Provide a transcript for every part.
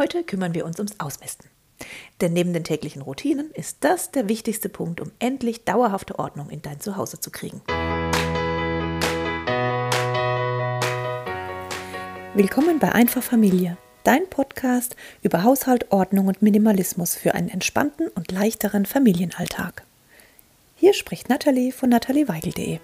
Heute kümmern wir uns ums Ausmisten. Denn neben den täglichen Routinen ist das der wichtigste Punkt, um endlich dauerhafte Ordnung in dein Zuhause zu kriegen. Willkommen bei Einfach Familie, dein Podcast über Haushalt, Ordnung und Minimalismus für einen entspannten und leichteren Familienalltag. Hier spricht Nathalie von natalieweigel.de.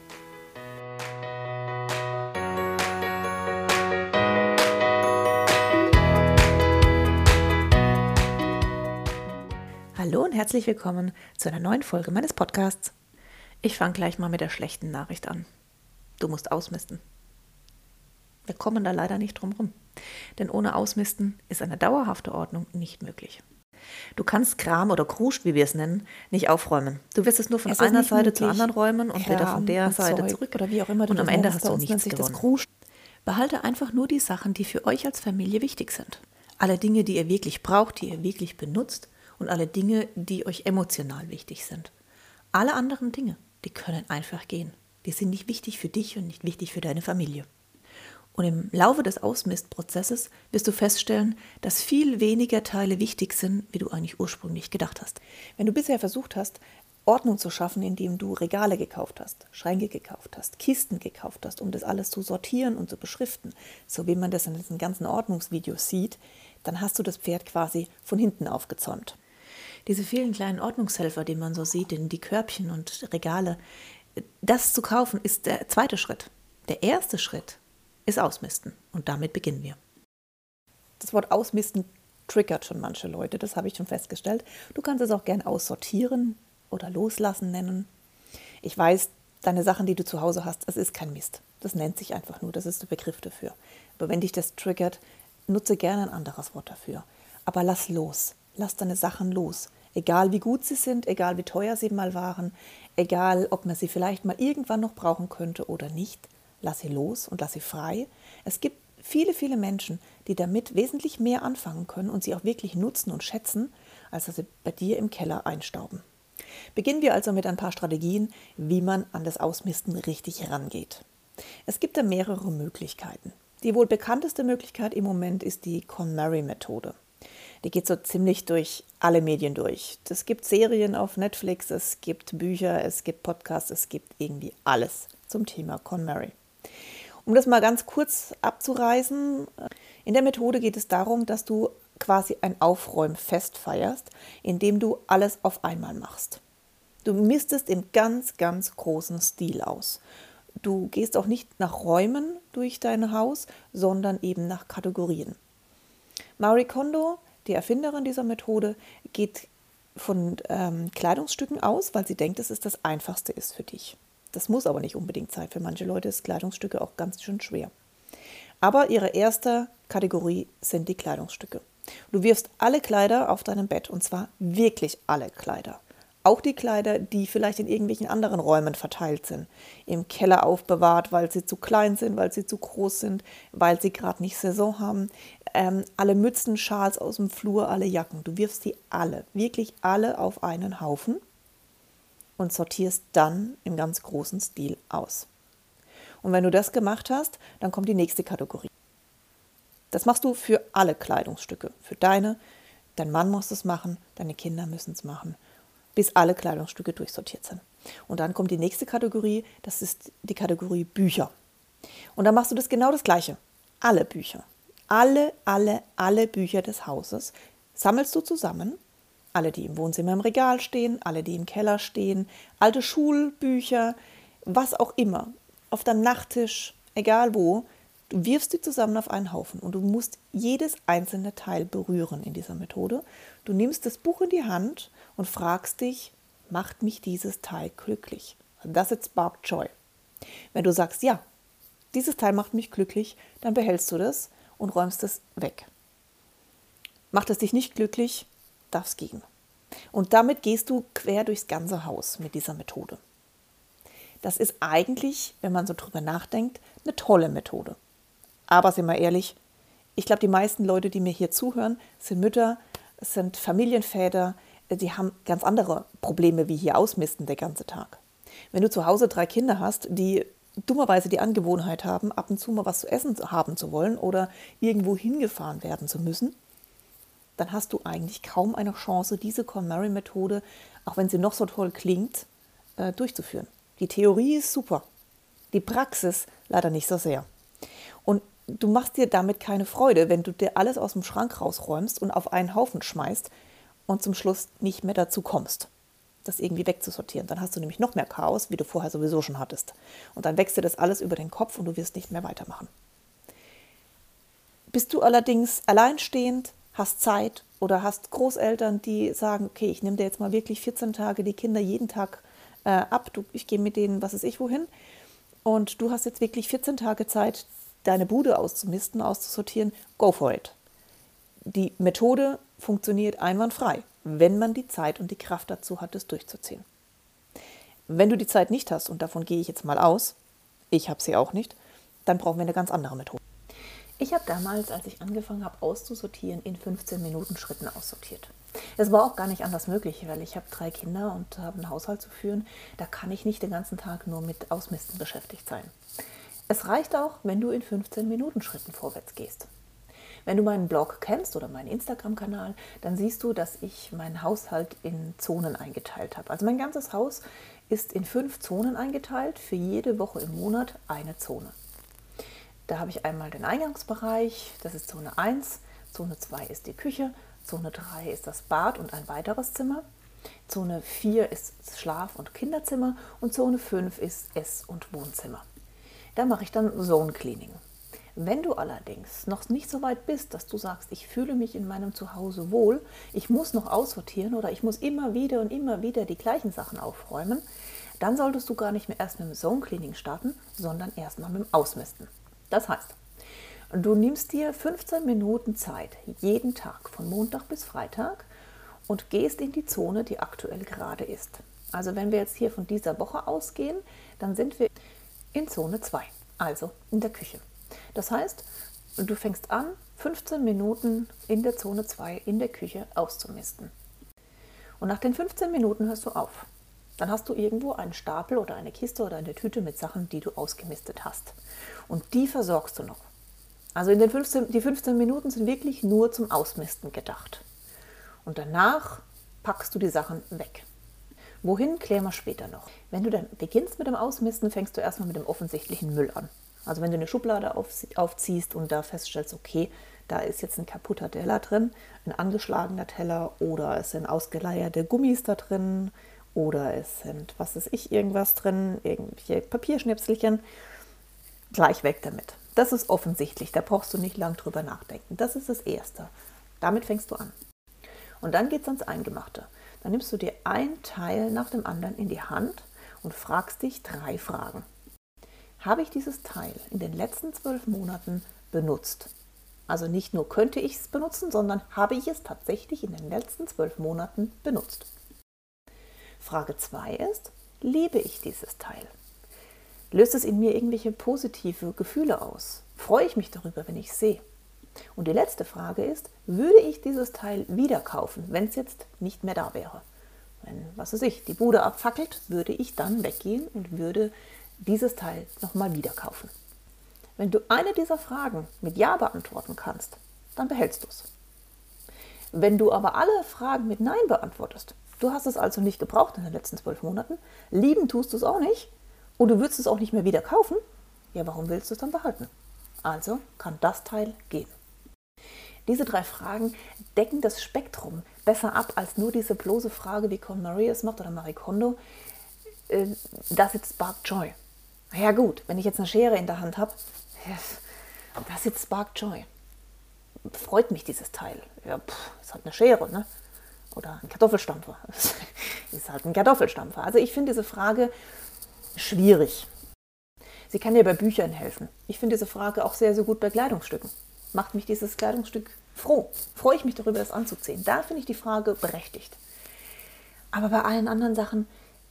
Hallo und herzlich willkommen zu einer neuen Folge meines Podcasts. Ich fange gleich mal mit der schlechten Nachricht an. Du musst ausmisten. Wir kommen da leider nicht drum rum. Denn ohne Ausmisten ist eine dauerhafte Ordnung nicht möglich. Du kannst Kram oder Kruscht, wie wir es nennen, nicht aufräumen. Du wirst es nur von es einer Seite zur anderen räumen und wieder von der Seite Zeug zurück. Oder wie auch immer du und am Ende hast du nichts gewonnen. Das Kruscht. Behalte einfach nur die Sachen, die für euch als Familie wichtig sind. Alle Dinge, die ihr wirklich braucht, die ihr wirklich benutzt und alle Dinge, die euch emotional wichtig sind. Alle anderen Dinge, die können einfach gehen. Die sind nicht wichtig für dich und nicht wichtig für deine Familie. Und im Laufe des Ausmistprozesses wirst du feststellen, dass viel weniger Teile wichtig sind, wie du eigentlich ursprünglich gedacht hast. Wenn du bisher versucht hast, Ordnung zu schaffen, indem du Regale gekauft hast, Schränke gekauft hast, Kisten gekauft hast, um das alles zu sortieren und zu beschriften, so wie man das in diesen ganzen Ordnungsvideos sieht, dann hast du das Pferd quasi von hinten aufgezäumt. Diese vielen kleinen Ordnungshelfer, die man so sieht, in die Körbchen und Regale, das zu kaufen ist der zweite Schritt. Der erste Schritt ist Ausmisten und damit beginnen wir. Das Wort Ausmisten triggert schon manche Leute, das habe ich schon festgestellt. Du kannst es auch gern aussortieren oder loslassen nennen. Ich weiß, deine Sachen, die du zu Hause hast, es ist kein Mist. Das nennt sich einfach nur, das ist der Begriff dafür. Aber wenn dich das triggert, nutze gerne ein anderes Wort dafür. Aber lass los, lass deine Sachen los. Egal wie gut sie sind, egal wie teuer sie mal waren, egal ob man sie vielleicht mal irgendwann noch brauchen könnte oder nicht, lass sie los und lass sie frei. Es gibt viele, viele Menschen, die damit wesentlich mehr anfangen können und sie auch wirklich nutzen und schätzen, als dass sie bei dir im Keller einstauben. Beginnen wir also mit ein paar Strategien, wie man an das Ausmisten richtig herangeht. Es gibt da mehrere Möglichkeiten. Die wohl bekannteste Möglichkeit im Moment ist die KonMari-Methode. Die geht so ziemlich durch alle Medien durch. Es gibt Serien auf Netflix, es gibt Bücher, es gibt Podcasts, es gibt irgendwie alles zum Thema KonMari. Um das mal ganz kurz abzureißen, in der Methode geht es darum, dass du quasi ein Aufräumfest feierst, indem du alles auf einmal machst. Du mistest im ganz, ganz großen Stil aus. Du gehst auch nicht nach Räumen durch dein Haus, sondern eben nach Kategorien. Marie Kondo die Erfinderin dieser Methode geht von ähm, Kleidungsstücken aus, weil sie denkt, dass es das Einfachste ist für dich. Das muss aber nicht unbedingt sein. Für manche Leute ist Kleidungsstücke auch ganz schön schwer. Aber ihre erste Kategorie sind die Kleidungsstücke. Du wirfst alle Kleider auf deinem Bett und zwar wirklich alle Kleider. Auch die Kleider, die vielleicht in irgendwelchen anderen Räumen verteilt sind. Im Keller aufbewahrt, weil sie zu klein sind, weil sie zu groß sind, weil sie gerade nicht Saison haben. Ähm, alle Mützen, Schals aus dem Flur, alle Jacken. Du wirfst die alle, wirklich alle auf einen Haufen und sortierst dann im ganz großen Stil aus. Und wenn du das gemacht hast, dann kommt die nächste Kategorie. Das machst du für alle Kleidungsstücke. Für deine, dein Mann muss es machen, deine Kinder müssen es machen bis alle Kleidungsstücke durchsortiert sind. Und dann kommt die nächste Kategorie, das ist die Kategorie Bücher. Und dann machst du das genau das Gleiche. Alle Bücher. Alle, alle, alle Bücher des Hauses sammelst du zusammen. Alle, die im Wohnzimmer im Regal stehen, alle, die im Keller stehen, alte Schulbücher, was auch immer, auf deinem Nachttisch, egal wo, Du wirfst die zusammen auf einen Haufen und du musst jedes einzelne Teil berühren in dieser Methode. Du nimmst das Buch in die Hand und fragst dich, macht mich dieses Teil glücklich? Das ist spark joy. Wenn du sagst, ja, dieses Teil macht mich glücklich, dann behältst du das und räumst es weg. Macht es dich nicht glücklich, darf es gehen. Und damit gehst du quer durchs ganze Haus mit dieser Methode. Das ist eigentlich, wenn man so drüber nachdenkt, eine tolle Methode. Aber sind wir ehrlich, ich glaube, die meisten Leute, die mir hier zuhören, sind Mütter, sind Familienväter, die haben ganz andere Probleme wie hier ausmisten der ganze Tag. Wenn du zu Hause drei Kinder hast, die dummerweise die Angewohnheit haben, ab und zu mal was zu essen haben zu wollen oder irgendwo hingefahren werden zu müssen, dann hast du eigentlich kaum eine Chance, diese KonMari-Methode, auch wenn sie noch so toll klingt, äh, durchzuführen. Die Theorie ist super, die Praxis leider nicht so sehr. Und du machst dir damit keine Freude, wenn du dir alles aus dem Schrank rausräumst und auf einen Haufen schmeißt und zum Schluss nicht mehr dazu kommst, das irgendwie wegzusortieren. Dann hast du nämlich noch mehr Chaos, wie du vorher sowieso schon hattest. Und dann wächst dir das alles über den Kopf und du wirst nicht mehr weitermachen. Bist du allerdings alleinstehend, hast Zeit oder hast Großeltern, die sagen, okay, ich nehme dir jetzt mal wirklich 14 Tage die Kinder jeden Tag äh, ab, du, ich gehe mit denen, was weiß ich, wohin. Und du hast jetzt wirklich 14 Tage Zeit, deine Bude auszumisten, auszusortieren, go for it. Die Methode funktioniert einwandfrei, wenn man die Zeit und die Kraft dazu hat, es durchzuziehen. Wenn du die Zeit nicht hast, und davon gehe ich jetzt mal aus, ich habe sie auch nicht, dann brauchen wir eine ganz andere Methode. Ich habe damals, als ich angefangen habe auszusortieren, in 15 Minuten Schritten aussortiert. Es war auch gar nicht anders möglich, weil ich habe drei Kinder und habe einen Haushalt zu führen. Da kann ich nicht den ganzen Tag nur mit Ausmisten beschäftigt sein. Es reicht auch, wenn du in 15 Minuten Schritten vorwärts gehst. Wenn du meinen Blog kennst oder meinen Instagram-Kanal, dann siehst du, dass ich meinen Haushalt in Zonen eingeteilt habe. Also mein ganzes Haus ist in fünf Zonen eingeteilt, für jede Woche im Monat eine Zone. Da habe ich einmal den Eingangsbereich, das ist Zone 1, Zone 2 ist die Küche, Zone 3 ist das Bad und ein weiteres Zimmer, Zone 4 ist Schlaf- und Kinderzimmer und Zone 5 ist Ess- und Wohnzimmer. Da mache ich dann Zone Cleaning. Wenn du allerdings noch nicht so weit bist, dass du sagst, ich fühle mich in meinem Zuhause wohl, ich muss noch aussortieren oder ich muss immer wieder und immer wieder die gleichen Sachen aufräumen, dann solltest du gar nicht mehr erst mit dem Zone Cleaning starten, sondern erstmal mit dem Ausmisten. Das heißt, du nimmst dir 15 Minuten Zeit jeden Tag von Montag bis Freitag und gehst in die Zone, die aktuell gerade ist. Also wenn wir jetzt hier von dieser Woche ausgehen, dann sind wir in Zone 2, also in der Küche. Das heißt, du fängst an, 15 Minuten in der Zone 2 in der Küche auszumisten. Und nach den 15 Minuten hörst du auf. Dann hast du irgendwo einen Stapel oder eine Kiste oder eine Tüte mit Sachen, die du ausgemistet hast. Und die versorgst du noch. Also in den 15, die 15 Minuten sind wirklich nur zum Ausmisten gedacht. Und danach packst du die Sachen weg. Wohin, klären wir später noch. Wenn du dann beginnst mit dem Ausmisten, fängst du erstmal mit dem offensichtlichen Müll an. Also wenn du eine Schublade aufziehst und da feststellst, okay, da ist jetzt ein kaputter Teller drin, ein angeschlagener Teller oder es sind ausgeleierte Gummis da drin oder es sind, was ist ich, irgendwas drin, irgendwelche Papierschnipselchen, gleich weg damit. Das ist offensichtlich, da brauchst du nicht lang drüber nachdenken. Das ist das Erste. Damit fängst du an. Und dann geht es ans Eingemachte. Dann nimmst du dir ein Teil nach dem anderen in die Hand und fragst dich drei Fragen. Habe ich dieses Teil in den letzten zwölf Monaten benutzt? Also nicht nur könnte ich es benutzen, sondern habe ich es tatsächlich in den letzten zwölf Monaten benutzt? Frage 2 ist, liebe ich dieses Teil? Löst es in mir irgendwelche positive Gefühle aus? Freue ich mich darüber, wenn ich es sehe? Und die letzte Frage ist, würde ich dieses Teil wieder kaufen, wenn es jetzt nicht mehr da wäre? Wenn, was weiß ich, die Bude abfackelt, würde ich dann weggehen und würde dieses Teil nochmal wieder kaufen. Wenn du eine dieser Fragen mit Ja beantworten kannst, dann behältst du es. Wenn du aber alle Fragen mit Nein beantwortest, Du hast es also nicht gebraucht in den letzten zwölf Monaten. Lieben tust du es auch nicht. Und du würdest es auch nicht mehr wieder kaufen. Ja, warum willst du es dann behalten? Also kann das Teil gehen. Diese drei Fragen decken das Spektrum besser ab als nur diese bloße Frage, wie Con Marie es macht oder Marie Kondo. Äh, das jetzt Spark Joy. Ja gut, wenn ich jetzt eine Schere in der Hand habe, das jetzt Spark Joy. Freut mich dieses Teil. Ja, pff, ist halt eine Schere, ne? Oder ein Kartoffelstampfer. ist halt ein Kartoffelstampfer. Also ich finde diese Frage schwierig. Sie kann dir bei Büchern helfen. Ich finde diese Frage auch sehr, sehr gut bei Kleidungsstücken. Macht mich dieses Kleidungsstück froh? Freue ich mich darüber, das anzuziehen? Da finde ich die Frage berechtigt. Aber bei allen anderen Sachen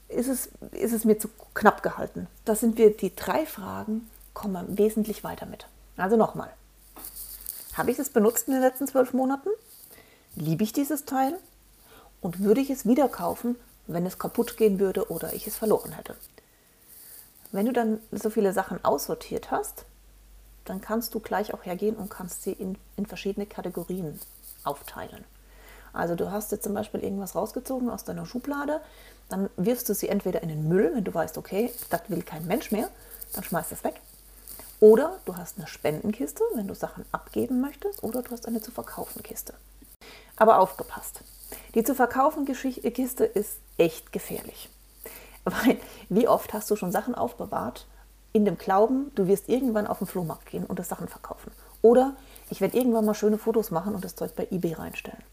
ist es, ist es mir zu knapp gehalten. Da sind wir die drei Fragen, kommen wesentlich weiter mit. Also nochmal. Habe ich es benutzt in den letzten zwölf Monaten? Liebe ich dieses Teil? und würde ich es wieder kaufen, wenn es kaputt gehen würde oder ich es verloren hätte. Wenn du dann so viele Sachen aussortiert hast, dann kannst du gleich auch hergehen und kannst sie in, in verschiedene Kategorien aufteilen. Also du hast jetzt zum Beispiel irgendwas rausgezogen aus deiner Schublade, dann wirfst du sie entweder in den Müll, wenn du weißt, okay, das will kein Mensch mehr, dann schmeißt es weg. Oder du hast eine Spendenkiste, wenn du Sachen abgeben möchtest, oder du hast eine zu verkaufen Kiste. Aber aufgepasst. Die zu verkaufen Kiste ist echt gefährlich. Weil wie oft hast du schon Sachen aufbewahrt in dem Glauben, du wirst irgendwann auf den Flohmarkt gehen und das Sachen verkaufen. Oder ich werde irgendwann mal schöne Fotos machen und das Zeug bei eBay reinstellen.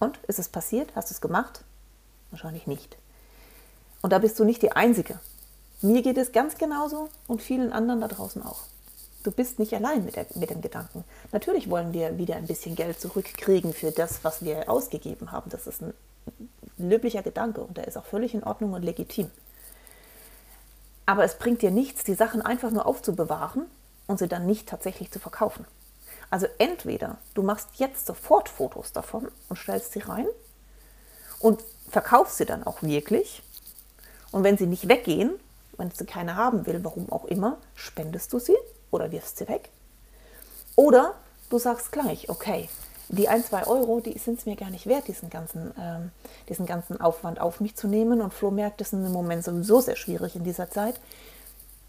Und ist es passiert? Hast du es gemacht? Wahrscheinlich nicht. Und da bist du nicht die Einzige. Mir geht es ganz genauso und vielen anderen da draußen auch. Du bist nicht allein mit, der, mit dem Gedanken. Natürlich wollen wir wieder ein bisschen Geld zurückkriegen für das, was wir ausgegeben haben. Das ist ein löblicher Gedanke und der ist auch völlig in Ordnung und legitim. Aber es bringt dir nichts, die Sachen einfach nur aufzubewahren und sie dann nicht tatsächlich zu verkaufen. Also entweder du machst jetzt sofort Fotos davon und stellst sie rein und verkaufst sie dann auch wirklich. Und wenn sie nicht weggehen, wenn sie keine haben will, warum auch immer, spendest du sie oder wirfst sie weg. Oder du sagst gleich, okay, die ein, zwei Euro, die sind es mir gar nicht wert, diesen ganzen, ähm, diesen ganzen Aufwand auf mich zu nehmen. Und Flohmärkte sind im Moment sowieso sehr schwierig in dieser Zeit.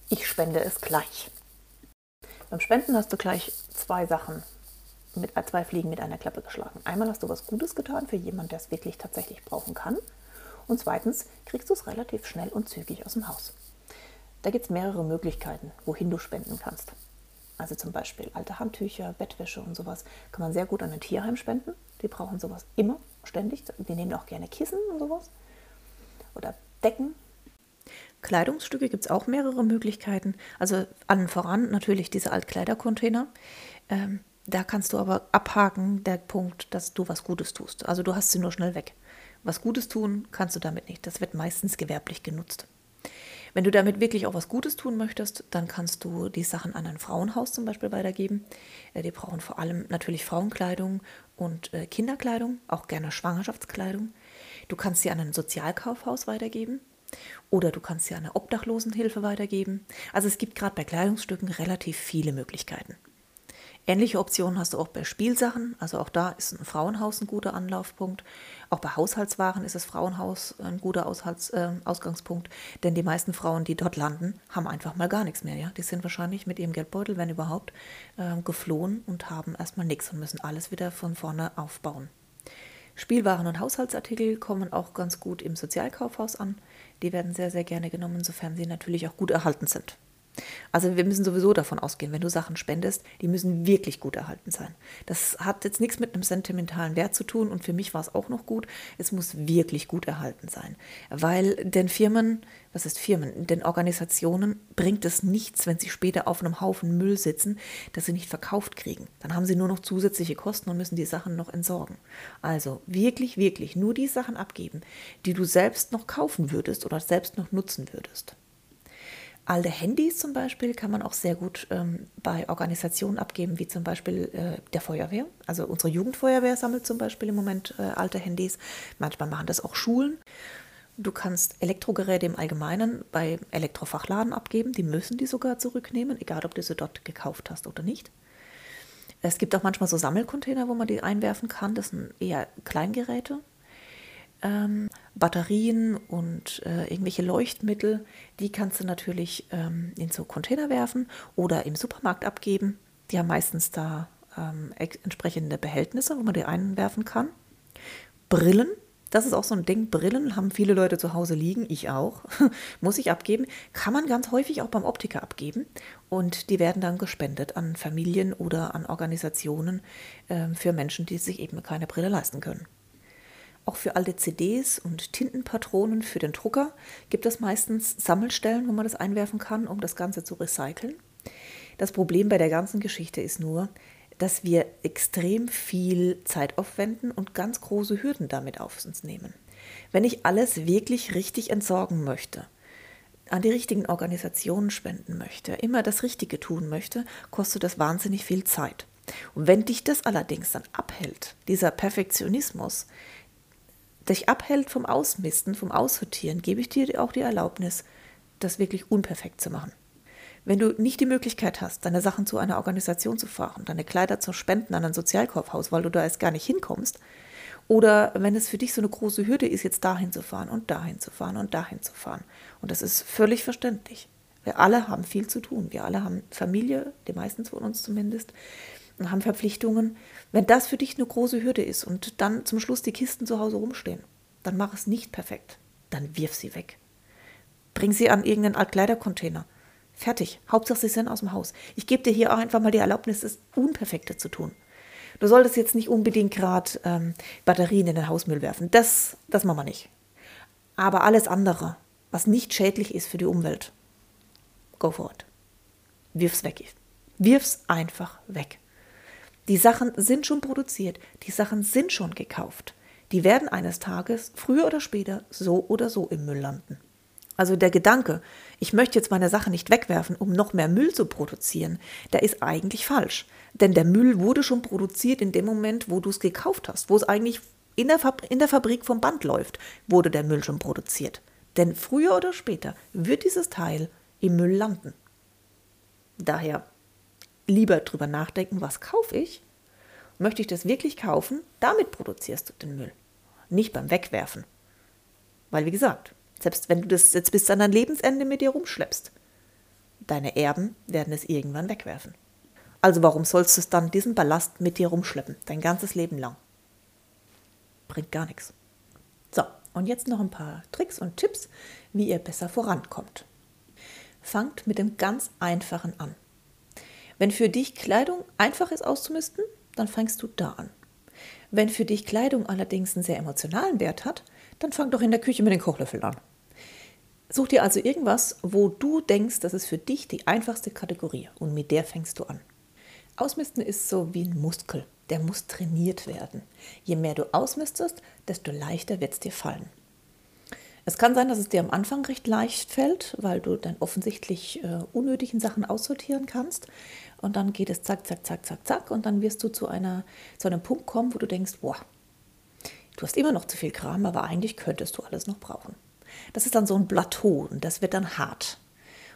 Ich spende es gleich. Beim Spenden hast du gleich zwei Sachen, mit äh, zwei Fliegen mit einer Klappe geschlagen. Einmal hast du was Gutes getan für jemanden, der es wirklich tatsächlich brauchen kann. Und zweitens kriegst du es relativ schnell und zügig aus dem Haus. Da gibt es mehrere Möglichkeiten, wohin du spenden kannst. Also zum Beispiel alte Handtücher, Bettwäsche und sowas kann man sehr gut an ein Tierheim spenden. Die brauchen sowas immer, ständig. Die nehmen auch gerne Kissen und sowas. Oder Decken. Kleidungsstücke gibt es auch mehrere Möglichkeiten. Also allen voran natürlich diese Altkleidercontainer. Ähm, da kannst du aber abhaken, der Punkt, dass du was Gutes tust. Also du hast sie nur schnell weg. Was Gutes tun kannst du damit nicht. Das wird meistens gewerblich genutzt. Wenn du damit wirklich auch was Gutes tun möchtest, dann kannst du die Sachen an ein Frauenhaus zum Beispiel weitergeben. Äh, die brauchen vor allem natürlich Frauenkleidung und äh, Kinderkleidung, auch gerne Schwangerschaftskleidung. Du kannst sie an ein Sozialkaufhaus weitergeben. Oder du kannst sie an eine Obdachlosenhilfe weitergeben. Also es gibt gerade bei Kleidungsstücken relativ viele Möglichkeiten. Ähnliche Optionen hast du auch bei Spielsachen. Also auch da ist ein Frauenhaus ein guter Anlaufpunkt. Auch bei Haushaltswaren ist das Frauenhaus ein guter Aushalts, äh, Ausgangspunkt. Denn die meisten Frauen, die dort landen, haben einfach mal gar nichts mehr. Ja? Die sind wahrscheinlich mit ihrem Geldbeutel, wenn überhaupt, äh, geflohen und haben erstmal nichts und müssen alles wieder von vorne aufbauen. Spielwaren und Haushaltsartikel kommen auch ganz gut im Sozialkaufhaus an. Die werden sehr, sehr gerne genommen, sofern sie natürlich auch gut erhalten sind. Also wir müssen sowieso davon ausgehen, wenn du Sachen spendest, die müssen wirklich gut erhalten sein. Das hat jetzt nichts mit einem sentimentalen Wert zu tun und für mich war es auch noch gut. Es muss wirklich gut erhalten sein, weil den Firmen, was ist Firmen, den Organisationen bringt es nichts, wenn sie später auf einem Haufen Müll sitzen, dass sie nicht verkauft kriegen. Dann haben sie nur noch zusätzliche Kosten und müssen die Sachen noch entsorgen. Also wirklich, wirklich nur die Sachen abgeben, die du selbst noch kaufen würdest oder selbst noch nutzen würdest. Alte Handys zum Beispiel kann man auch sehr gut ähm, bei Organisationen abgeben, wie zum Beispiel äh, der Feuerwehr. Also unsere Jugendfeuerwehr sammelt zum Beispiel im Moment äh, alte Handys. Manchmal machen das auch Schulen. Du kannst Elektrogeräte im Allgemeinen bei Elektrofachladen abgeben. Die müssen die sogar zurücknehmen, egal ob du sie dort gekauft hast oder nicht. Es gibt auch manchmal so Sammelcontainer, wo man die einwerfen kann. Das sind eher Kleingeräte ähm, Batterien und äh, irgendwelche Leuchtmittel, die kannst du natürlich ähm, in so Container werfen oder im Supermarkt abgeben. Die haben meistens da ähm, entsprechende Behältnisse, wo man die einwerfen kann. Brillen, das ist auch so ein Ding. Brillen haben viele Leute zu Hause liegen, ich auch. Muss ich abgeben. Kann man ganz häufig auch beim Optiker abgeben. Und die werden dann gespendet an Familien oder an Organisationen äh, für Menschen, die sich eben keine Brille leisten können. Auch für alte CDs und Tintenpatronen für den Drucker gibt es meistens Sammelstellen, wo man das einwerfen kann, um das Ganze zu recyceln. Das Problem bei der ganzen Geschichte ist nur, dass wir extrem viel Zeit aufwenden und ganz große Hürden damit auf uns nehmen. Wenn ich alles wirklich richtig entsorgen möchte, an die richtigen Organisationen spenden möchte, immer das Richtige tun möchte, kostet das wahnsinnig viel Zeit. Und wenn dich das allerdings dann abhält, dieser Perfektionismus, dich abhält vom Ausmisten, vom Aussortieren, gebe ich dir auch die Erlaubnis, das wirklich unperfekt zu machen. Wenn du nicht die Möglichkeit hast, deine Sachen zu einer Organisation zu fahren, deine Kleider zu spenden an ein Sozialkaufhaus, weil du da erst gar nicht hinkommst, Oder wenn es für dich so eine große Hürde ist, jetzt dahin zu fahren und dahin zu fahren und dahin zu fahren. Und das ist völlig verständlich. Wir alle haben viel zu tun. Wir alle haben Familie, die meisten von uns zumindest, und haben Verpflichtungen. Wenn das für dich eine große Hürde ist und dann zum Schluss die Kisten zu Hause rumstehen, dann mach es nicht perfekt. Dann wirf sie weg. Bring sie an irgendeinen Altkleidercontainer. Fertig. Hauptsache, sie sind aus dem Haus. Ich gebe dir hier auch einfach mal die Erlaubnis, das Unperfekte zu tun. Du solltest jetzt nicht unbedingt gerade ähm, Batterien in den Hausmüll werfen. Das, das machen wir nicht. Aber alles andere, was nicht schädlich ist für die Umwelt, go for it. Wirf's weg. Wirf's einfach weg. Die Sachen sind schon produziert, die Sachen sind schon gekauft. Die werden eines Tages, früher oder später, so oder so im Müll landen. Also der Gedanke, ich möchte jetzt meine Sache nicht wegwerfen, um noch mehr Müll zu produzieren, der ist eigentlich falsch. Denn der Müll wurde schon produziert in dem Moment, wo du es gekauft hast, wo es eigentlich in der, in der Fabrik vom Band läuft, wurde der Müll schon produziert. Denn früher oder später wird dieses Teil im Müll landen. Daher lieber drüber nachdenken, was kaufe ich? Möchte ich das wirklich kaufen? Damit produzierst du den Müll, nicht beim Wegwerfen. Weil, wie gesagt, selbst wenn du das jetzt bis an dein Lebensende mit dir rumschleppst, deine Erben werden es irgendwann wegwerfen. Also warum sollst du es dann diesen Ballast mit dir rumschleppen, dein ganzes Leben lang? Bringt gar nichts. So, und jetzt noch ein paar Tricks und Tipps, wie ihr besser vorankommt. Fangt mit dem ganz Einfachen an. Wenn für dich Kleidung einfach ist auszumisten, dann fängst du da an. Wenn für dich Kleidung allerdings einen sehr emotionalen Wert hat, dann fang doch in der Küche mit den Kochlöffeln an. Such dir also irgendwas, wo du denkst, das ist für dich die einfachste Kategorie und mit der fängst du an. Ausmisten ist so wie ein Muskel, der muss trainiert werden. Je mehr du ausmistest, desto leichter wird es dir fallen. Es kann sein, dass es dir am Anfang recht leicht fällt, weil du dann offensichtlich äh, unnötigen Sachen aussortieren kannst. Und dann geht es zack, zack, zack, zack, zack. Und dann wirst du zu, einer, zu einem Punkt kommen, wo du denkst, boah, du hast immer noch zu viel Kram, aber eigentlich könntest du alles noch brauchen. Das ist dann so ein Plateau und das wird dann hart.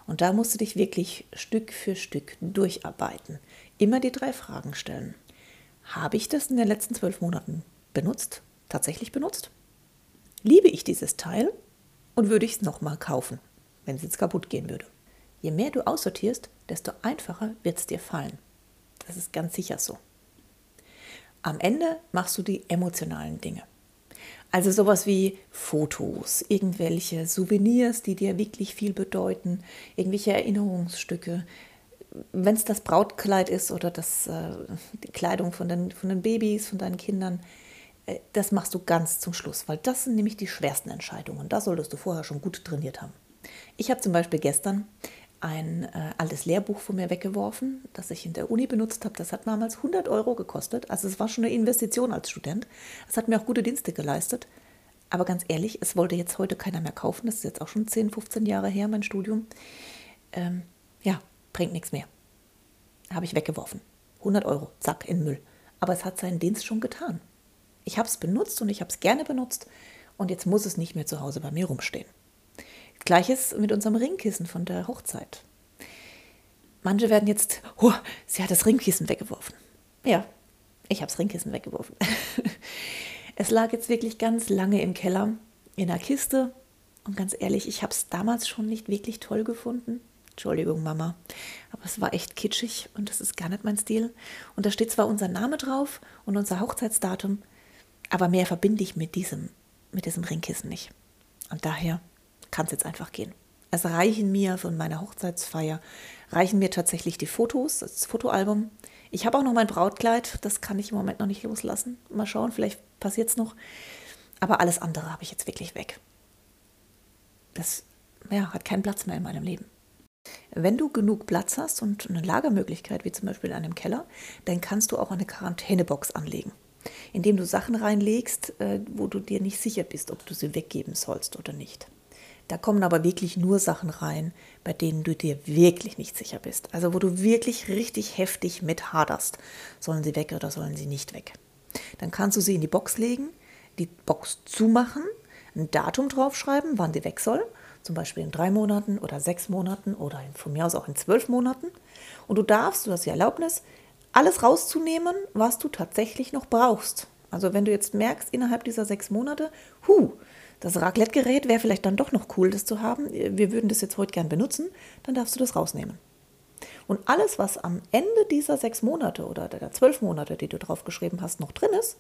Und da musst du dich wirklich Stück für Stück durcharbeiten. Immer die drei Fragen stellen. Habe ich das in den letzten zwölf Monaten benutzt? Tatsächlich benutzt? Liebe ich dieses Teil und würde ich es nochmal kaufen, wenn es jetzt kaputt gehen würde. Je mehr du aussortierst, desto einfacher wird es dir fallen. Das ist ganz sicher so. Am Ende machst du die emotionalen Dinge. Also sowas wie Fotos, irgendwelche Souvenirs, die dir wirklich viel bedeuten, irgendwelche Erinnerungsstücke. Wenn es das Brautkleid ist oder das, äh, die Kleidung von den, von den Babys, von deinen Kindern, das machst du ganz zum Schluss, weil das sind nämlich die schwersten Entscheidungen. Da solltest du vorher schon gut trainiert haben. Ich habe zum Beispiel gestern ein äh, altes Lehrbuch von mir weggeworfen, das ich in der Uni benutzt habe. Das hat damals 100 Euro gekostet. Also es war schon eine Investition als Student. Es hat mir auch gute Dienste geleistet. Aber ganz ehrlich, es wollte jetzt heute keiner mehr kaufen. Das ist jetzt auch schon 10, 15 Jahre her, mein Studium. Ähm, ja, bringt nichts mehr. Habe ich weggeworfen. 100 Euro, zack, in Müll. Aber es hat seinen Dienst schon getan. Ich habe es benutzt und ich habe es gerne benutzt und jetzt muss es nicht mehr zu Hause bei mir rumstehen. Gleiches mit unserem Ringkissen von der Hochzeit. Manche werden jetzt, oh, sie hat das Ringkissen weggeworfen. Ja, ich habe das Ringkissen weggeworfen. es lag jetzt wirklich ganz lange im Keller in einer Kiste und ganz ehrlich, ich habe es damals schon nicht wirklich toll gefunden. Entschuldigung, Mama. Aber es war echt kitschig und das ist gar nicht mein Stil. Und da steht zwar unser Name drauf und unser Hochzeitsdatum, aber mehr verbinde ich mit diesem, mit diesem Ringkissen nicht. Und daher kann es jetzt einfach gehen. Es reichen mir von meiner Hochzeitsfeier, reichen mir tatsächlich die Fotos, das Fotoalbum. Ich habe auch noch mein Brautkleid, das kann ich im Moment noch nicht loslassen. Mal schauen, vielleicht passiert es noch. Aber alles andere habe ich jetzt wirklich weg. Das ja, hat keinen Platz mehr in meinem Leben. Wenn du genug Platz hast und eine Lagermöglichkeit, wie zum Beispiel in einem Keller, dann kannst du auch eine Quarantänebox anlegen indem du Sachen reinlegst, äh, wo du dir nicht sicher bist, ob du sie weggeben sollst oder nicht. Da kommen aber wirklich nur Sachen rein, bei denen du dir wirklich nicht sicher bist. Also wo du wirklich richtig heftig mit haderst. Sollen sie weg oder sollen sie nicht weg? Dann kannst du sie in die Box legen, die Box zumachen, ein Datum draufschreiben, wann sie weg soll. Zum Beispiel in drei Monaten oder sechs Monaten oder von mir aus auch in zwölf Monaten. Und du darfst, du hast die Erlaubnis, alles rauszunehmen, was du tatsächlich noch brauchst. Also wenn du jetzt merkst, innerhalb dieser sechs Monate, hu, das Raclette-Gerät wäre vielleicht dann doch noch cool, das zu haben, wir würden das jetzt heute gern benutzen, dann darfst du das rausnehmen. Und alles, was am Ende dieser sechs Monate oder der zwölf Monate, die du drauf geschrieben hast, noch drin ist,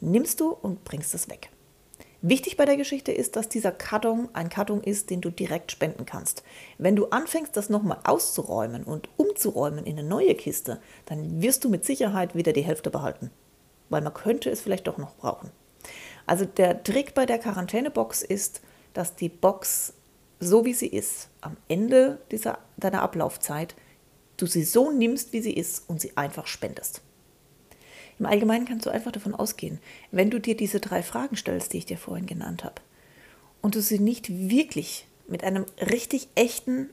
nimmst du und bringst es weg. Wichtig bei der Geschichte ist, dass dieser Karton ein Karton ist, den du direkt spenden kannst. Wenn du anfängst, das nochmal auszuräumen und umzuräumen in eine neue Kiste, dann wirst du mit Sicherheit wieder die Hälfte behalten, weil man könnte es vielleicht doch noch brauchen. Also der Trick bei der Quarantänebox ist, dass die Box so wie sie ist, am Ende dieser, deiner Ablaufzeit, du sie so nimmst, wie sie ist und sie einfach spendest. Im Allgemeinen kannst du einfach davon ausgehen, wenn du dir diese drei Fragen stellst, die ich dir vorhin genannt habe, und du sie nicht wirklich mit einem richtig echten,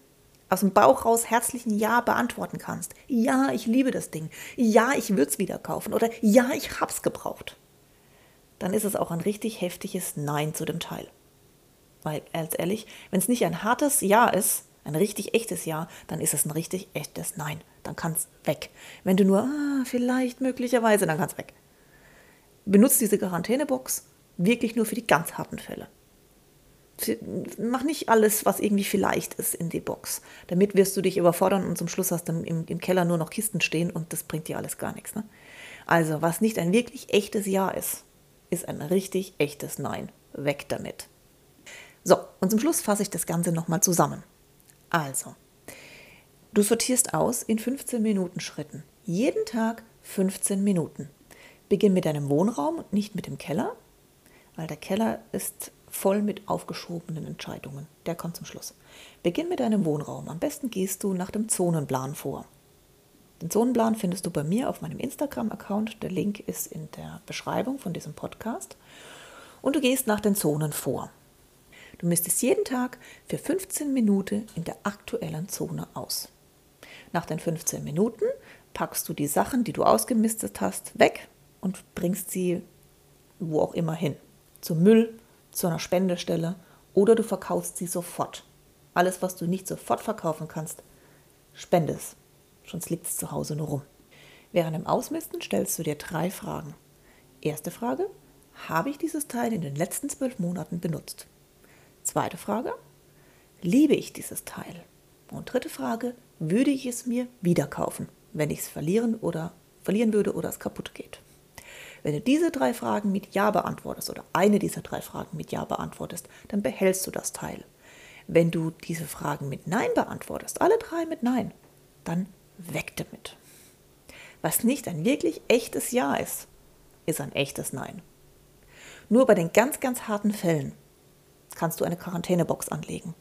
aus dem Bauch raus herzlichen Ja beantworten kannst. Ja, ich liebe das Ding. Ja, ich würde es wieder kaufen. Oder ja, ich hab's gebraucht. Dann ist es auch ein richtig heftiges Nein zu dem Teil. Weil, ganz ehrlich, wenn es nicht ein hartes Ja ist, ein richtig echtes Ja, dann ist es ein richtig echtes Nein. Dann kann es weg. Wenn du nur, ah, vielleicht, möglicherweise, dann kann es weg. Benutzt diese Quarantänebox wirklich nur für die ganz harten Fälle. Mach nicht alles, was irgendwie vielleicht ist, in die Box. Damit wirst du dich überfordern und zum Schluss hast du im, im Keller nur noch Kisten stehen und das bringt dir alles gar nichts. Ne? Also, was nicht ein wirklich echtes Ja ist, ist ein richtig echtes Nein. Weg damit. So, und zum Schluss fasse ich das Ganze nochmal zusammen. Also, du sortierst aus in 15 Minuten Schritten. Jeden Tag 15 Minuten. Beginn mit deinem Wohnraum und nicht mit dem Keller, weil der Keller ist voll mit aufgeschobenen Entscheidungen. Der kommt zum Schluss. Beginn mit deinem Wohnraum. Am besten gehst du nach dem Zonenplan vor. Den Zonenplan findest du bei mir auf meinem Instagram-Account. Der Link ist in der Beschreibung von diesem Podcast. Und du gehst nach den Zonen vor. Du misstest jeden Tag für 15 Minuten in der aktuellen Zone aus. Nach den 15 Minuten packst du die Sachen, die du ausgemistet hast, weg und bringst sie wo auch immer hin. Zum Müll, zu einer Spendestelle oder du verkaufst sie sofort. Alles, was du nicht sofort verkaufen kannst, spende es. Sonst liegt es zu Hause nur rum. Während dem Ausmisten stellst du dir drei Fragen. Erste Frage: Habe ich dieses Teil in den letzten zwölf Monaten benutzt? Zweite Frage, liebe ich dieses Teil? Und dritte Frage, würde ich es mir wieder kaufen, wenn ich es verlieren oder verlieren würde oder es kaputt geht? Wenn du diese drei Fragen mit Ja beantwortest oder eine dieser drei Fragen mit Ja beantwortest, dann behältst du das Teil. Wenn du diese Fragen mit Nein beantwortest, alle drei mit Nein, dann weg damit. Was nicht ein wirklich echtes Ja ist, ist ein echtes Nein. Nur bei den ganz, ganz harten Fällen kannst du eine Quarantänebox anlegen.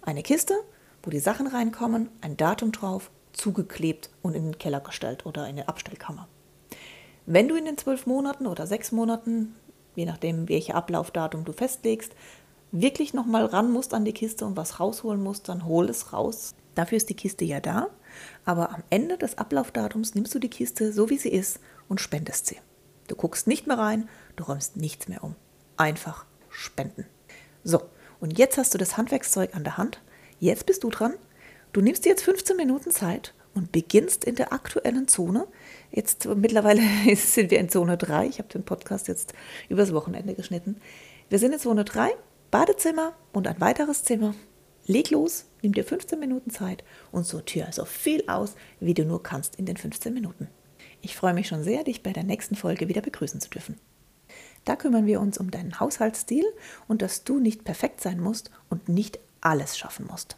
Eine Kiste, wo die Sachen reinkommen, ein Datum drauf, zugeklebt und in den Keller gestellt oder in eine Abstellkammer. Wenn du in den zwölf Monaten oder sechs Monaten, je nachdem welche Ablaufdatum du festlegst, wirklich nochmal ran musst an die Kiste und was rausholen musst, dann hol es raus. Dafür ist die Kiste ja da. Aber am Ende des Ablaufdatums nimmst du die Kiste so wie sie ist und spendest sie. Du guckst nicht mehr rein, du räumst nichts mehr um. Einfach spenden. So, und jetzt hast du das Handwerkszeug an der Hand. Jetzt bist du dran. Du nimmst dir jetzt 15 Minuten Zeit und beginnst in der aktuellen Zone. Jetzt mittlerweile sind wir in Zone 3. Ich habe den Podcast jetzt übers Wochenende geschnitten. Wir sind in Zone 3, Badezimmer und ein weiteres Zimmer. Leg los, nimm dir 15 Minuten Zeit und sortiere so viel aus, wie du nur kannst in den 15 Minuten. Ich freue mich schon sehr, dich bei der nächsten Folge wieder begrüßen zu dürfen. Da kümmern wir uns um deinen Haushaltsstil und dass du nicht perfekt sein musst und nicht alles schaffen musst.